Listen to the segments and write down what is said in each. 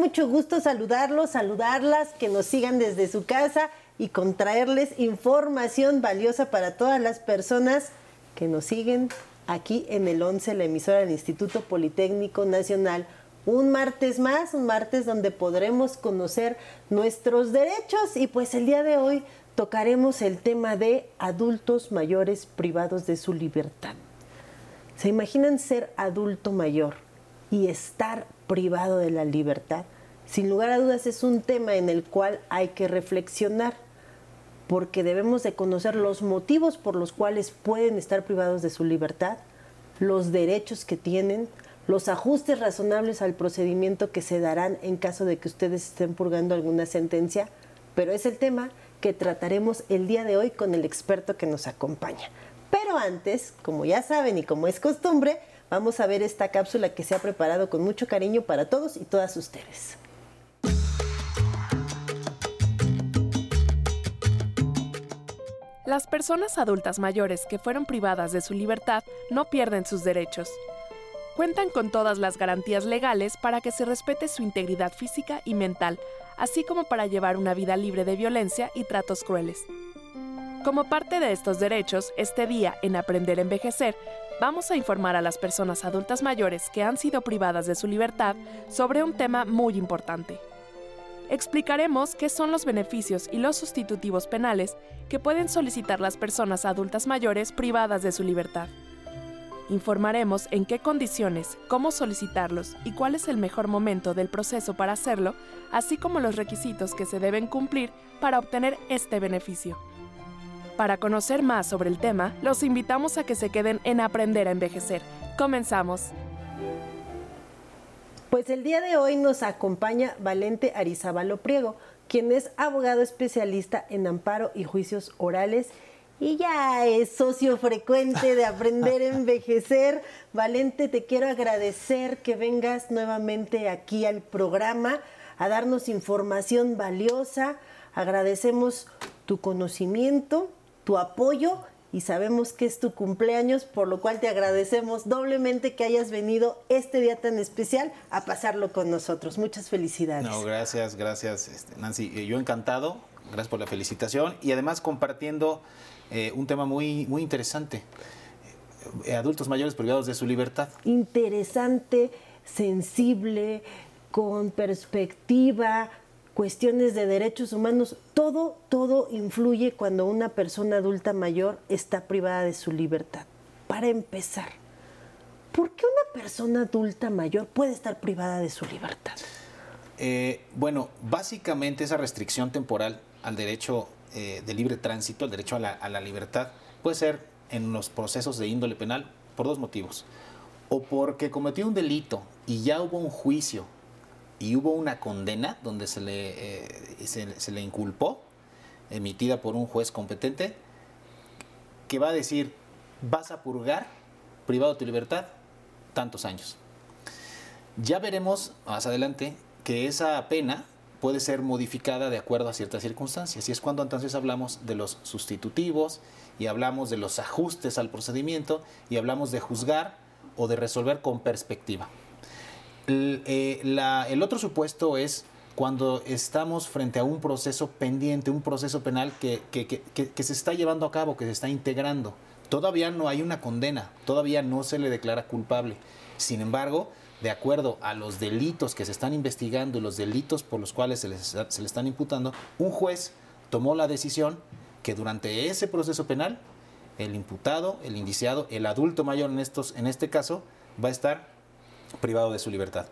mucho gusto saludarlos, saludarlas, que nos sigan desde su casa y contraerles información valiosa para todas las personas que nos siguen aquí en el 11, la emisora del Instituto Politécnico Nacional. Un martes más, un martes donde podremos conocer nuestros derechos y pues el día de hoy tocaremos el tema de adultos mayores privados de su libertad. ¿Se imaginan ser adulto mayor y estar privado de la libertad? Sin lugar a dudas es un tema en el cual hay que reflexionar porque debemos de conocer los motivos por los cuales pueden estar privados de su libertad, los derechos que tienen, los ajustes razonables al procedimiento que se darán en caso de que ustedes estén purgando alguna sentencia, pero es el tema que trataremos el día de hoy con el experto que nos acompaña. Pero antes, como ya saben y como es costumbre, vamos a ver esta cápsula que se ha preparado con mucho cariño para todos y todas ustedes. Las personas adultas mayores que fueron privadas de su libertad no pierden sus derechos. Cuentan con todas las garantías legales para que se respete su integridad física y mental, así como para llevar una vida libre de violencia y tratos crueles. Como parte de estos derechos, este día, en Aprender a Envejecer, vamos a informar a las personas adultas mayores que han sido privadas de su libertad sobre un tema muy importante, explicaremos qué son los beneficios y los sustitutivos penales que pueden solicitar las personas adultas mayores privadas de su libertad. Informaremos en qué condiciones, cómo solicitarlos y cuál es el mejor momento del proceso para hacerlo, así como los requisitos que se deben cumplir para obtener este beneficio. Para conocer más sobre el tema, los invitamos a que se queden en Aprender a Envejecer. Comenzamos. Pues el día de hoy nos acompaña Valente Arizabalo Priego, quien es abogado especialista en amparo y juicios orales y ya es socio frecuente de Aprender a Envejecer. Valente, te quiero agradecer que vengas nuevamente aquí al programa a darnos información valiosa. Agradecemos tu conocimiento, tu apoyo y sabemos que es tu cumpleaños, por lo cual te agradecemos doblemente que hayas venido este día tan especial a pasarlo con nosotros. Muchas felicidades. No, gracias, gracias este, Nancy. Eh, yo encantado, gracias por la felicitación y además compartiendo eh, un tema muy, muy interesante. Eh, adultos mayores privados de su libertad. Interesante, sensible, con perspectiva, cuestiones de derechos humanos, todo, todo influye cuando una persona adulta mayor está privada de su libertad. Para empezar, ¿por qué una persona adulta mayor puede estar privada de su libertad? Eh, bueno, básicamente esa restricción temporal al derecho eh, de libre tránsito, al derecho a la, a la libertad, puede ser en los procesos de índole penal por dos motivos. O porque cometió un delito y ya hubo un juicio y hubo una condena donde se le, eh, se, le inculpó, emitida por un juez competente, que va a decir, vas a purgar privado de tu libertad tantos años. Ya veremos más adelante que esa pena puede ser modificada de acuerdo a ciertas circunstancias. Y es cuando entonces hablamos de los sustitutivos y hablamos de los ajustes al procedimiento y hablamos de juzgar o de resolver con perspectiva. Eh, el, otro supuesto es cuando estamos frente a un proceso pendiente, un proceso penal que, se está llevando a cabo, que se está integrando. Todavía no hay una condena, todavía no se le declara culpable. Sin embargo, de acuerdo a los delitos que se están investigando y los delitos por los cuales se, le están imputando, un juez tomó la decisión que durante ese proceso penal, el imputado, el indiciado, el adulto mayor en este caso, va a estar privado de su libertad.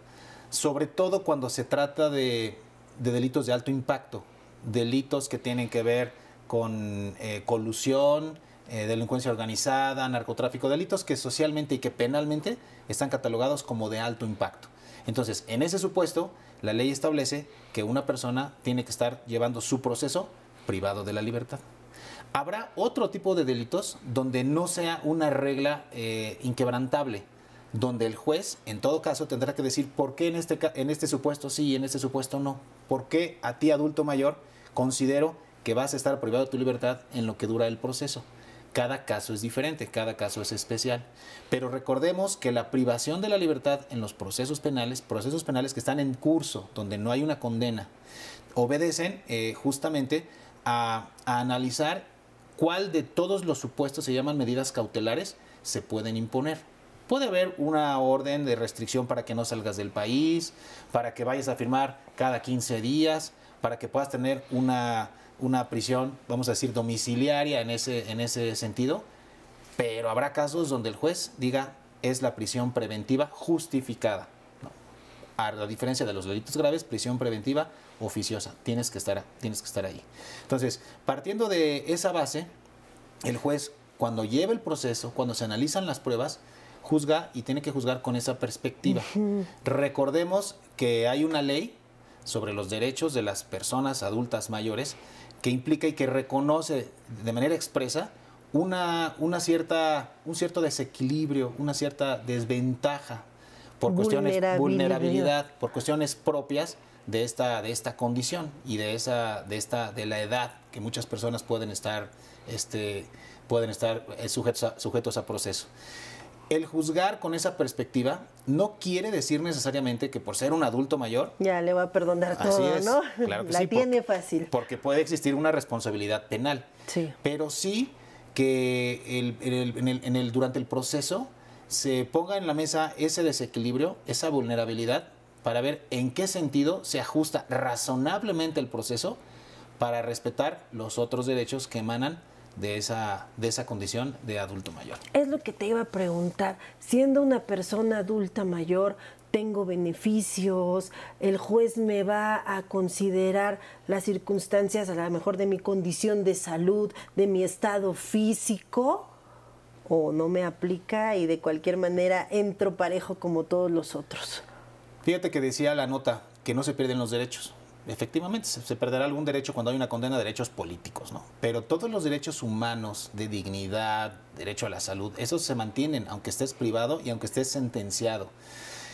Sobre todo cuando se trata de, delitos de alto impacto, delitos que tienen que ver con eh, colusión, eh, delincuencia organizada, narcotráfico, delitos que socialmente y que penalmente están catalogados como de alto impacto. Entonces, en ese supuesto, la ley establece que una persona tiene que estar llevando su proceso privado de la libertad. Habrá otro tipo de delitos donde no sea una regla eh, inquebrantable donde el juez, en todo caso, tendrá que decir por qué en este, en este supuesto sí y en este supuesto no. ¿Por qué a ti, adulto mayor, considero que vas a estar privado de tu libertad en lo que dura el proceso? Cada caso es diferente, cada caso es especial. Pero recordemos que la privación de la libertad en los procesos penales, procesos penales que están en curso, donde no hay una condena, obedecen eh, justamente a, a analizar cuál de todos los supuestos se llaman medidas cautelares se pueden imponer. Puede haber una orden de restricción para que no salgas del país, para que vayas a firmar cada 15 días, para que puedas tener una, una prisión, vamos a decir, domiciliaria en ese, en ese sentido, pero habrá casos donde el juez diga es la prisión preventiva justificada. A la diferencia de los delitos graves, prisión preventiva oficiosa. Tienes que estar, tienes que estar ahí. Entonces, partiendo de esa base, el juez, cuando lleva el proceso, cuando se analizan las pruebas, juzga y tiene que juzgar con esa perspectiva. Recordemos que hay una ley sobre los derechos de las personas adultas mayores que implica y que reconoce de manera expresa una, una cierta, un cierto desequilibrio, una cierta desventaja por cuestiones vulnerabilidad. vulnerabilidad, por cuestiones propias de esta, de esta condición y de esa, de esta, de la edad que muchas personas pueden estar, este, pueden estar eh, sujetos a, sujetos a proceso el juzgar con esa perspectiva no quiere decir necesariamente que por ser un adulto mayor. Ya le va a perdonar todo, ¿no? Claro que La tiene fácil. Porque puede existir una responsabilidad penal. Sí. Pero sí que el, en el, en el, durante el proceso se ponga en la mesa ese desequilibrio, esa vulnerabilidad, para ver en qué sentido se ajusta razonablemente el proceso para respetar los otros derechos que emanan de esa, de esa condición de adulto mayor. Es lo que te iba a preguntar. Siendo una persona adulta mayor, tengo beneficios, el juez me va a considerar las circunstancias a lo mejor de mi condición de salud, de mi estado físico, o no me aplica y de cualquier manera entro parejo como todos los otros. Fíjate que decía la nota que no se pierden los derechos efectivamente se, perderá algún derecho cuando hay una condena de derechos políticos, ¿no? Pero todos los derechos humanos de dignidad, derecho a la salud, esos se mantienen aunque estés privado y aunque estés sentenciado.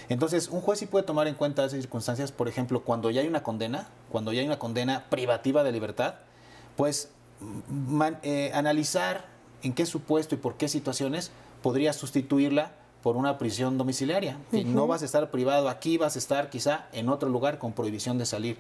Entonces, un juez sí puede tomar en cuenta esas circunstancias, por ejemplo, cuando ya hay una condena, cuando ya hay una condena privativa de libertad, pues eh, analizar en qué supuesto y por qué situaciones podría sustituirla por una prisión domiciliaria. No vas a estar privado aquí, vas a estar quizá en otro lugar con prohibición de salir.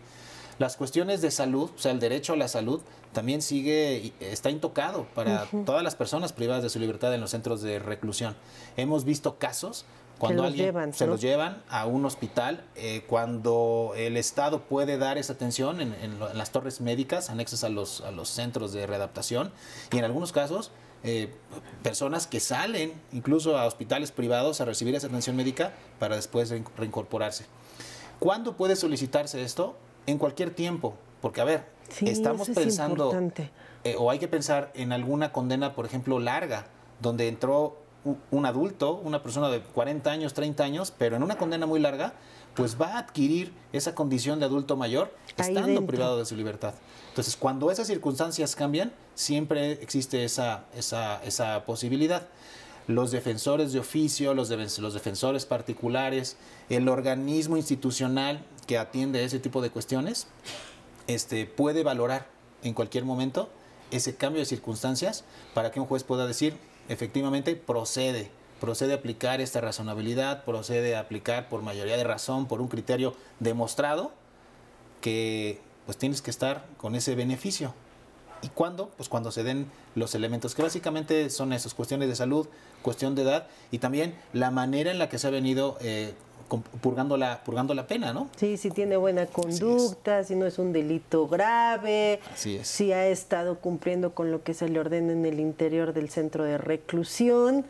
Las cuestiones de salud, o sea, el derecho a la salud, también sigue, está intocado para todas las personas privadas de su libertad en los centros de reclusión. Hemos visto casos cuando alguien se los llevan a un hospital, eh, cuando el Estado puede dar esa atención en, en, las torres médicas anexas a los, a los centros de readaptación, y en algunos casos eh, personas que salen incluso a hospitales privados a recibir esa atención médica para después reincorporarse. ¿Cuándo puede solicitarse esto? En cualquier tiempo, porque a ver, estamos pensando, eh, o hay que pensar en alguna condena, por ejemplo, larga, donde entró un adulto, una persona de 40 años, 30 años, pero en una condena muy larga, pues va a adquirir esa condición de adulto mayor estando privado de su libertad. Entonces, cuando esas circunstancias cambian, siempre existe esa, esa, posibilidad. Los defensores de oficio, los, los defensores particulares, el organismo institucional que atiende ese tipo de cuestiones, este, puede valorar en cualquier momento ese cambio de circunstancias para que un juez pueda decir, efectivamente, procede, procede a aplicar esta razonabilidad, procede a aplicar por mayoría de razón, por un criterio demostrado, que pues tienes que estar con ese beneficio. ¿Y cuándo? Pues cuando se den los elementos, que básicamente son esos, cuestiones de salud, cuestión de edad y también la manera en la que se ha venido eh, purgando, la, purgando la pena, ¿no? Sí, si tiene buena conducta, si no es un delito grave, si ha estado cumpliendo con lo que se le ordena en el interior del centro de reclusión,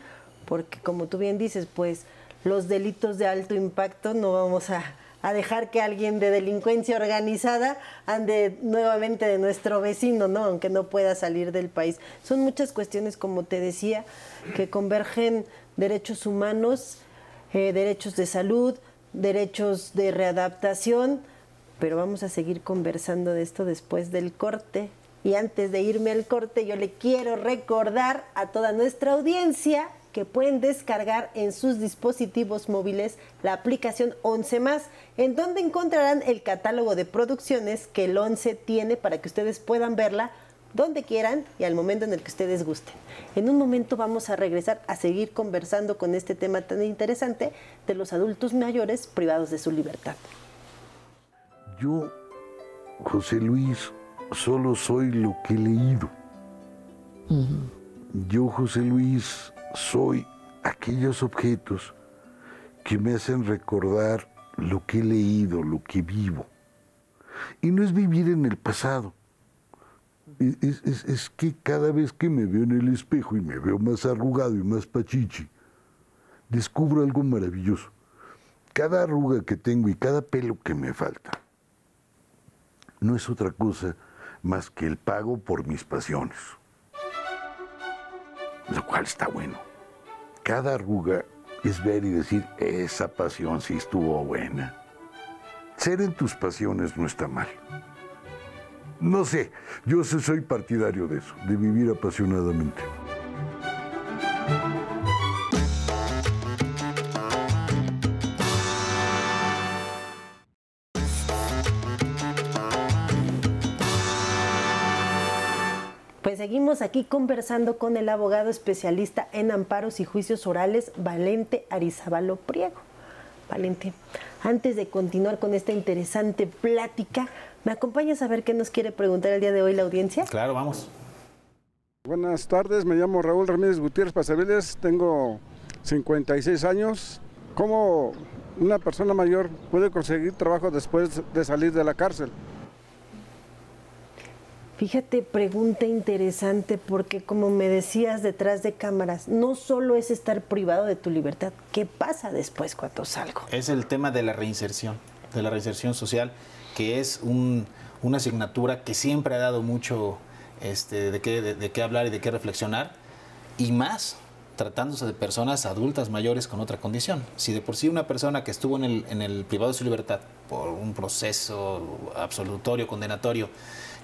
porque como tú bien dices, pues los delitos de alto impacto no vamos a a dejar que alguien de delincuencia organizada ande nuevamente de nuestro vecino, ¿no? Aunque no pueda salir del país. Son muchas cuestiones, como te decía, que convergen derechos humanos, eh, derechos de salud, derechos de readaptación, pero vamos a seguir conversando de esto después del corte. Y antes de irme al corte, yo le quiero recordar a toda nuestra audiencia que pueden descargar en sus dispositivos móviles la aplicación 11 más, en donde encontrarán el catálogo de producciones que el 11 tiene para que ustedes puedan verla donde quieran y al momento en el que ustedes gusten. En un momento vamos a regresar a seguir conversando con este tema tan interesante de los adultos mayores privados de su libertad. Yo, José Luis, solo soy lo que he leído. Yo, José Luis, soy aquellos objetos que me hacen recordar lo que he leído, lo que vivo. Y no es vivir en el pasado. Es, que cada vez que me veo en el espejo y me veo más arrugado y más pachichi, descubro algo maravilloso. Cada arruga que tengo y cada pelo que me falta no es otra cosa más que el pago por mis pasiones. Lo cual está bueno. Cada arruga es ver y decir, esa pasión sí estuvo buena. Ser en tus pasiones no está mal. No sé, yo soy partidario de eso, de vivir apasionadamente. Aquí conversando con el abogado especialista en amparos y juicios orales, Valente Arizabalo Priego. Valente, antes de continuar con esta interesante plática, ¿me acompañas a ver qué nos quiere preguntar el día de hoy la audiencia? Claro, vamos. Buenas tardes, me llamo Raúl Ramírez Gutiérrez Pasaviles, tengo 56 años. ¿Cómo una persona mayor puede conseguir trabajo después de salir de la cárcel? Fíjate, pregunta interesante porque como me decías detrás de cámaras, no solo es estar privado de tu libertad, ¿qué pasa después cuando salgo? Es el tema de la reinserción, de la reinserción social, que es una asignatura que siempre ha dado mucho este, de, qué, hablar y de qué reflexionar, y más tratándose de personas adultas mayores con otra condición. Si de por sí una persona que estuvo en el, en el privado de su libertad por un proceso absolutorio, condenatorio,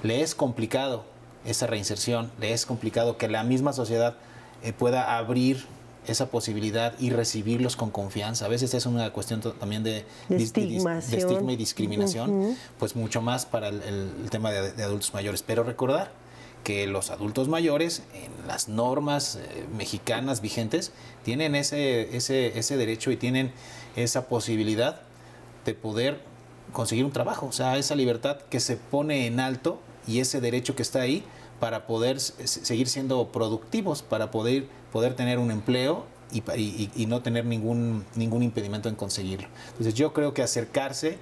le es complicado esa reinserción, le es complicado que la misma sociedad eh, pueda abrir esa posibilidad y recibirlos con confianza. A veces es una cuestión también de, de, estigma y discriminación, pues mucho más para el, tema de, adultos mayores. Pero recordar que los adultos mayores, en las normas eh, mexicanas vigentes, tienen ese, ese, ese derecho y tienen esa posibilidad de poder conseguir un trabajo. O sea, esa libertad que se pone en alto y ese derecho que está ahí para poder seguir siendo productivos, para poder, poder tener un empleo y, no tener ningún, ningún impedimento en conseguirlo. Entonces yo creo que acercarse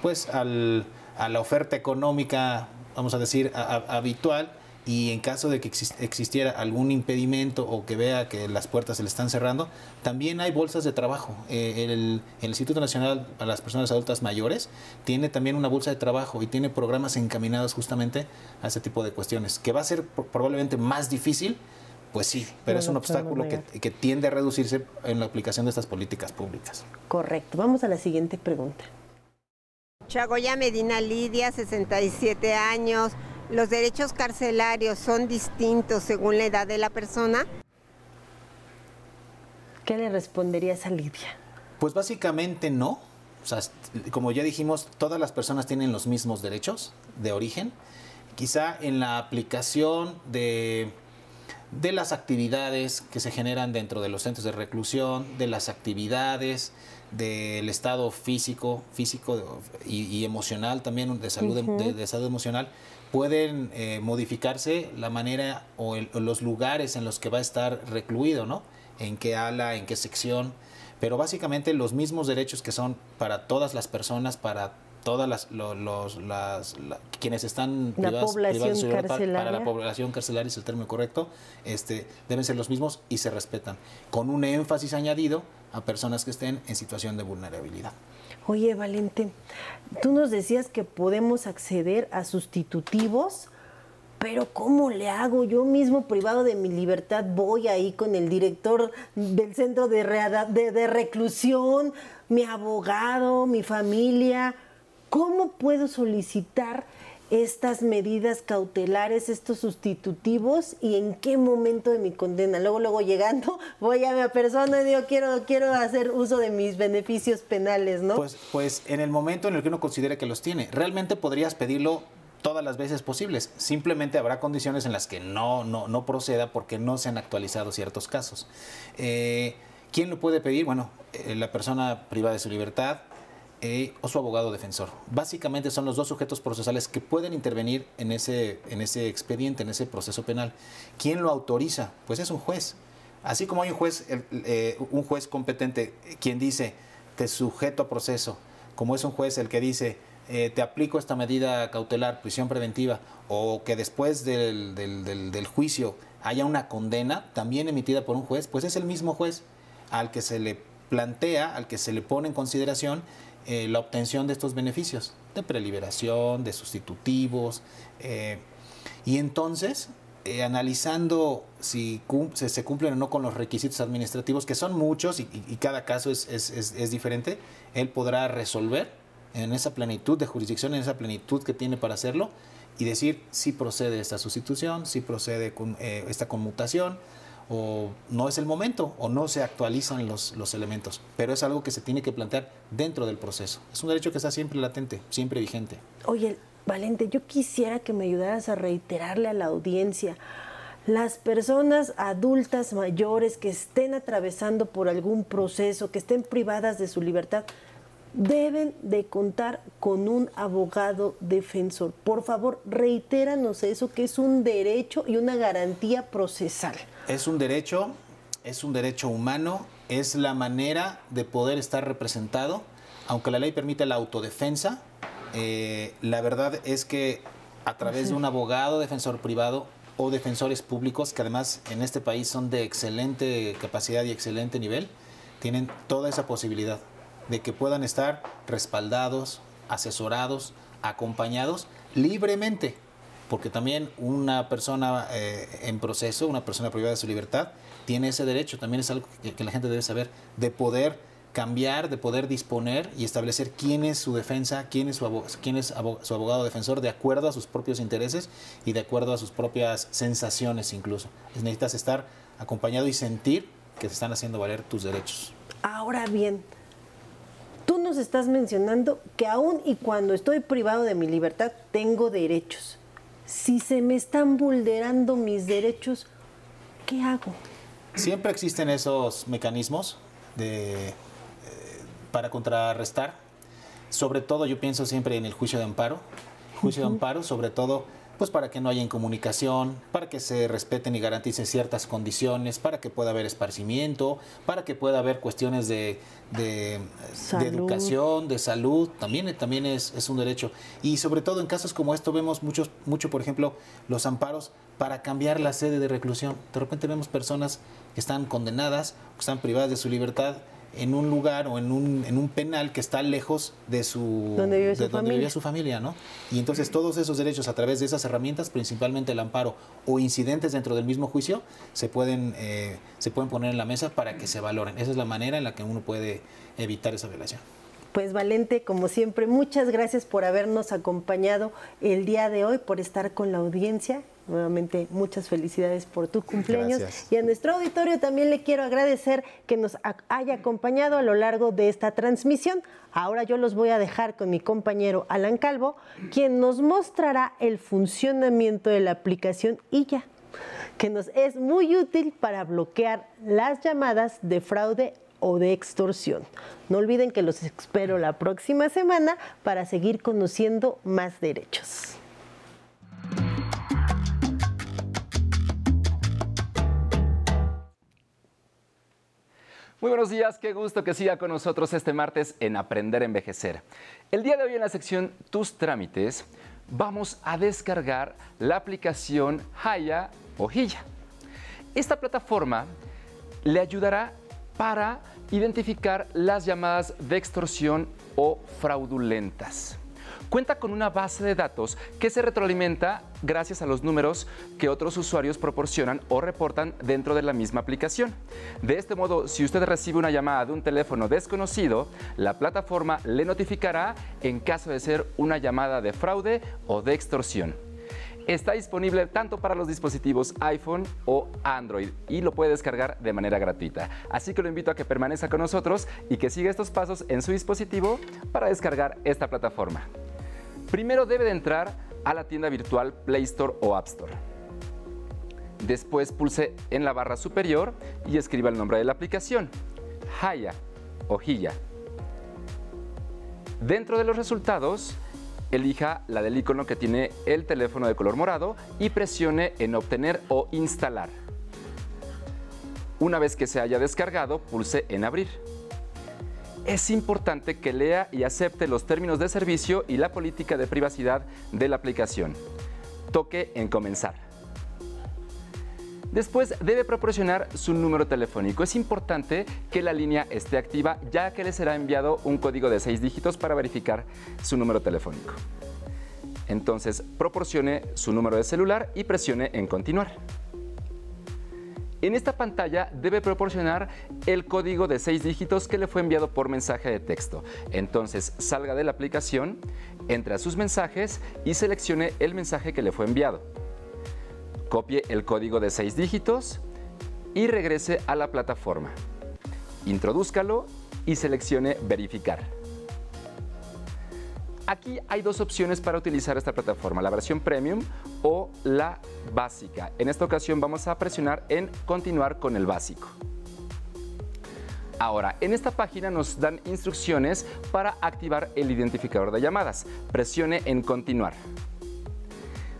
pues al, a la oferta económica, vamos a decir, habitual, y en caso de que existiera algún impedimento o que vea que las puertas se le están cerrando, también hay bolsas de trabajo. Eh, el, Instituto Nacional para las Personas Adultas Mayores tiene también una bolsa de trabajo y tiene programas encaminados justamente a ese tipo de cuestiones, que va a ser probablemente más difícil, pues sí, pero es un obstáculo que, que tiende a reducirse en la aplicación de estas políticas públicas. Correcto. Vamos a la siguiente pregunta. Chagoya Medina Lidia, 67 años ¿Los derechos carcelarios son distintos según la edad de la persona? ¿Qué le responderías a Lidia? Pues básicamente no. O sea, como ya dijimos, todas las personas tienen los mismos derechos de origen. Quizá en la aplicación de, de las actividades que se generan dentro de los centros de reclusión, de las actividades, del estado físico, físico y, emocional también, de salud, de salud emocional, pueden eh, modificarse la manera o, los lugares en los que va a estar recluido, ¿no? En qué ala, en qué sección, pero básicamente los mismos derechos que son para todas las personas, para todas las, los, las quienes están la población carcelaria. Para, la población carcelaria es el término correcto, este, deben ser los mismos y se respetan, con un énfasis añadido a personas que estén en situación de vulnerabilidad. Oye, Valente, tú nos decías que podemos acceder a sustitutivos, pero ¿cómo le hago? Yo mismo privado de mi libertad voy ahí con el director del centro de, de, reclusión, mi abogado, mi familia. ¿Cómo puedo solicitar estas medidas cautelares, estos sustitutivos y en qué momento de mi condena. Luego, luego llegando, voy a mi persona y digo, quiero, quiero hacer uso de mis beneficios penales, ¿no? Pues, pues en el momento en el que uno considere que los tiene, realmente podrías pedirlo todas las veces posibles. Simplemente habrá condiciones en las que no, no, no proceda porque no se han actualizado ciertos casos. Eh, ¿Quién lo puede pedir? Bueno, eh, la persona privada de su libertad eh, o su abogado defensor. Básicamente son los dos sujetos procesales que pueden intervenir en ese, en ese expediente, en ese proceso penal. ¿Quién lo autoriza? Pues es un juez. Así como hay un juez, un juez competente quien dice, te sujeto a proceso, como es un juez el que dice, eh, te aplico esta medida cautelar, prisión preventiva, o que después del, del, juicio haya una condena también emitida por un juez, pues es el mismo juez al que se le plantea, al que se le pone en consideración eh, la obtención de estos beneficios, de preliberación, de sustitutivos. Eh, y entonces, analizando si se, cumplen o no con los requisitos administrativos, que son muchos y, cada caso es, es, es diferente, él podrá resolver en esa plenitud de jurisdicción, en esa plenitud que tiene para hacerlo y decir si procede esta sustitución, si procede con, eh, esta conmutación o no es el momento o no se actualizan los, los elementos. Pero es algo que se tiene que plantear dentro del proceso. Es un derecho que está siempre latente, siempre vigente. Oye, Valente, yo quisiera que me ayudaras a reiterarle a la audiencia las personas adultas mayores que estén atravesando por algún proceso, que estén privadas de su libertad, deben de contar con un abogado defensor. Por favor, reitéranos eso, que es un derecho y una garantía procesal. Es un derecho, es un derecho humano, es la manera de poder estar representado, aunque la ley permite la autodefensa. Eh, la verdad es que a través de un abogado defensor privado o defensores públicos, que además en este país son de excelente capacidad y excelente nivel, tienen toda esa posibilidad de que puedan estar respaldados, asesorados, acompañados libremente, porque también una persona eh, en proceso, una persona privada de su libertad, tiene ese derecho, también es algo que, la gente debe saber, de poder cambiar, de poder disponer y establecer quién es su defensa, quién es su, abogado, quién es su abogado defensor de acuerdo a sus propios intereses y de acuerdo a sus propias sensaciones incluso. Necesitas estar acompañado y sentir que se están haciendo valer tus derechos. Ahora bien, Tú nos estás mencionando que aún y cuando estoy privado de mi libertad, tengo derechos. Si se me están vulnerando mis derechos, ¿qué hago? Siempre existen esos mecanismos de, eh, para contrarrestar. Sobre todo yo pienso siempre en el juicio de amparo. Juicio de amparo, sobre todo pues para que no haya incomunicación, para que se respeten y garanticen ciertas condiciones, para que pueda haber esparcimiento, para que pueda haber cuestiones de, de, educación, de salud, también, también es, es, un derecho. Y sobre todo en casos como esto vemos muchos, mucho, por ejemplo, los amparos para cambiar la sede de reclusión. De repente vemos personas que están condenadas, que están privadas de su libertad en un lugar o en un, en un penal que está lejos de su donde vive su, familia. su familia, ¿no? Y entonces todos esos derechos a través de esas herramientas, principalmente el amparo o incidentes dentro del mismo juicio, se pueden, eh, se pueden poner en la mesa para que se valoren. Esa es la manera en la que uno puede evitar esa violación. Pues Valente, como siempre, muchas gracias por habernos acompañado el día de hoy, por estar con la audiencia Nuevamente, muchas felicidades por tu cumpleaños. Y a nuestro auditorio también le quiero agradecer que nos haya acompañado a lo largo de esta transmisión. Ahora yo los voy a dejar con mi compañero Alan Calvo, quien nos mostrará el funcionamiento de la aplicación IYA, que nos es muy útil para bloquear las llamadas de fraude o de extorsión. No olviden que los espero la próxima semana para seguir conociendo más derechos. Muy buenos días, qué gusto que siga con nosotros este martes en Aprender a Envejecer. El día de hoy en la sección Tus trámites vamos a descargar la aplicación Haya o. Esta plataforma le ayudará para identificar las llamadas de extorsión o fraudulentas cuenta con una base de datos que se retroalimenta gracias a los números que otros usuarios proporcionan o reportan dentro de la misma aplicación. De este modo, si usted recibe una llamada de un teléfono desconocido, la plataforma le notificará en caso de ser una llamada de fraude o de extorsión. Está disponible tanto para los dispositivos iPhone o Android y lo puede descargar de manera gratuita. Así que lo invito a que permanezca con nosotros y que siga estos pasos en su dispositivo para descargar esta plataforma. Primero debe de entrar a la tienda virtual Play Store o App Store. Después pulse en la barra superior y escriba el nombre de la aplicación, Haya o Hilla. Dentro de los resultados, elija la del icono que tiene el teléfono de color morado y presione en Obtener o Instalar. Una vez que se haya descargado, pulse en Abrir. Es importante que lea y acepte los términos de servicio y la política de privacidad de la aplicación. Toque en Comenzar. Después debe proporcionar su número telefónico. Es importante que la línea esté activa ya que le será enviado un código de seis dígitos para verificar su número telefónico. Entonces proporcione su número de celular y presione en continuar. En esta pantalla debe proporcionar el código de seis dígitos que le fue enviado por mensaje de texto. Entonces salga de la aplicación, entre a sus mensajes y seleccione el mensaje que le fue enviado. Copie el código de seis dígitos y regrese a la plataforma. Introdúzcalo y seleccione verificar. Aquí hay dos opciones para utilizar esta plataforma, la versión premium o la básica. En esta ocasión vamos a presionar en continuar con el básico. Ahora, en esta página nos dan instrucciones para activar el identificador de llamadas. Presione en continuar.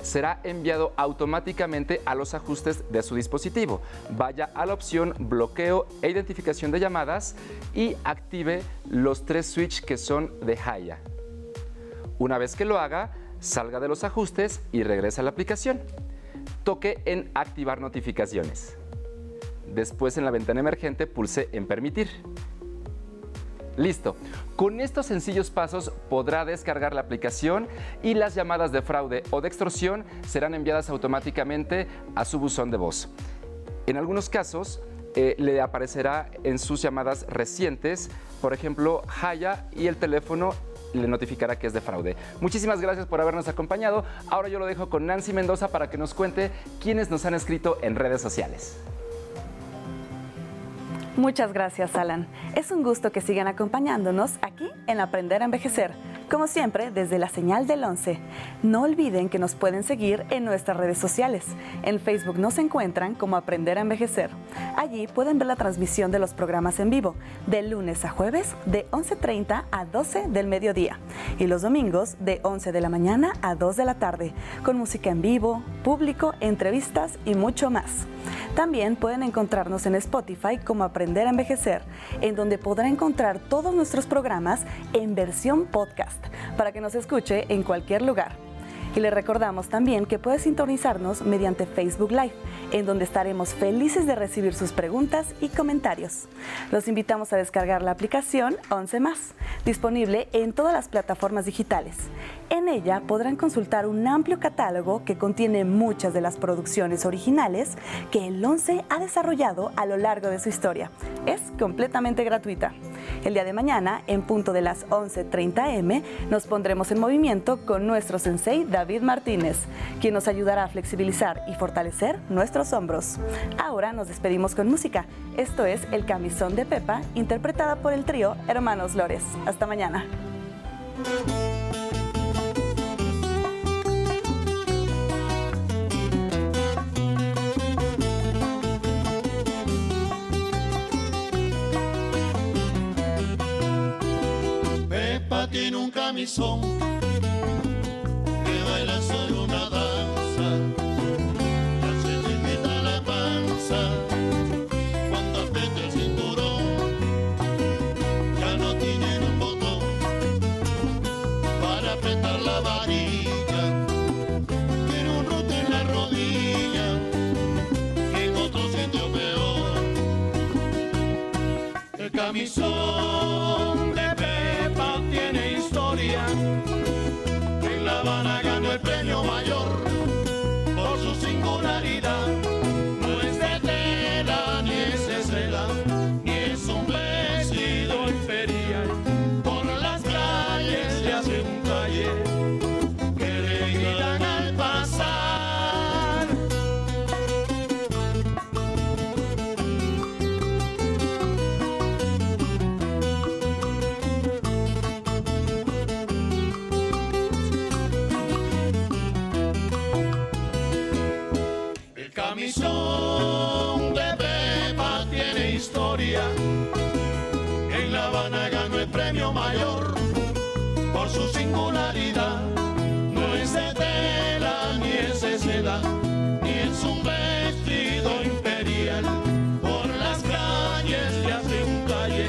Será enviado automáticamente a los ajustes de su dispositivo. Vaya a la opción bloqueo e identificación de llamadas y active los tres switches que son de Haya. Una vez que lo haga, salga de los ajustes y regrese a la aplicación. Toque en Activar notificaciones. Después en la ventana emergente pulse en Permitir. Listo. Con estos sencillos pasos podrá descargar la aplicación y las llamadas de fraude o de extorsión serán enviadas automáticamente a su buzón de voz. En algunos casos, eh, le aparecerá en sus llamadas recientes, por ejemplo, Haya y el teléfono le notificará que es de fraude. Muchísimas gracias por habernos acompañado. Ahora yo lo dejo con Nancy Mendoza para que nos cuente quiénes nos han escrito en redes sociales. Muchas gracias, Alan. Es un gusto que sigan acompañándonos aquí en Aprender a Envejecer, como siempre desde la señal del 11. No olviden que nos pueden seguir en nuestras redes sociales. En Facebook nos encuentran como Aprender a Envejecer. Allí pueden ver la transmisión de los programas en vivo, de lunes a jueves, de 11.30 a 12 del mediodía, y los domingos de 11 de la mañana a 2 de la tarde, con música en vivo, público, entrevistas y mucho más. También pueden encontrarnos en Spotify como Aprender a Envejecer, en donde podrá encontrar todos nuestros programas en versión podcast para que nos escuche en cualquier lugar. Y le recordamos también que puede sintonizarnos mediante Facebook Live, en donde estaremos felices de recibir sus preguntas y comentarios. Los invitamos a descargar la aplicación 11 más, disponible en todas las plataformas digitales. En ella podrán consultar un amplio catálogo que contiene muchas de las producciones originales que el 11 ha desarrollado a lo largo de su historia. Es completamente gratuita. El día de mañana, en punto de las 11.30 m, nos pondremos en movimiento con nuestro sensei David Martínez, quien nos ayudará a flexibilizar y fortalecer nuestros hombros. Ahora nos despedimos con música. Esto es El Camisón de Pepa, interpretada por el trío Hermanos Lores. Hasta mañana. Que baila solo una danza. Ya se la panza cuando aprieta el cinturón. Ya no tiene un botón para apretar la varilla. Tiene un roto en la rodilla que en otro sitio peor. El camisón historia. camisón de Pepa tiene historia. En La Habana ganó el premio mayor por su singularidad. No es de tela ni es de seda, ni es un vestido imperial. Por las calles le hace un calle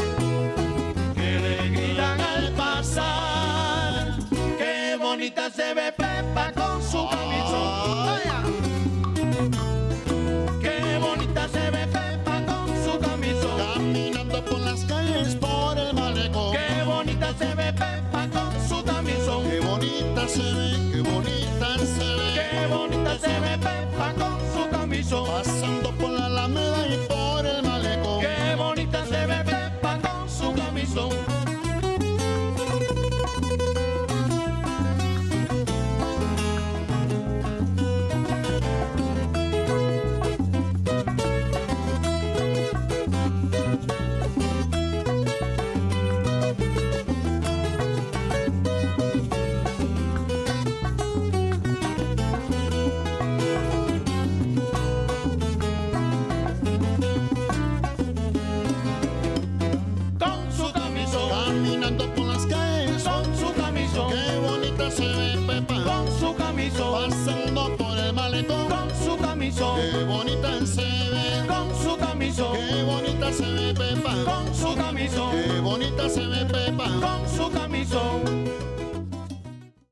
que le gritan al pasar. Qué bonita se ve Pepa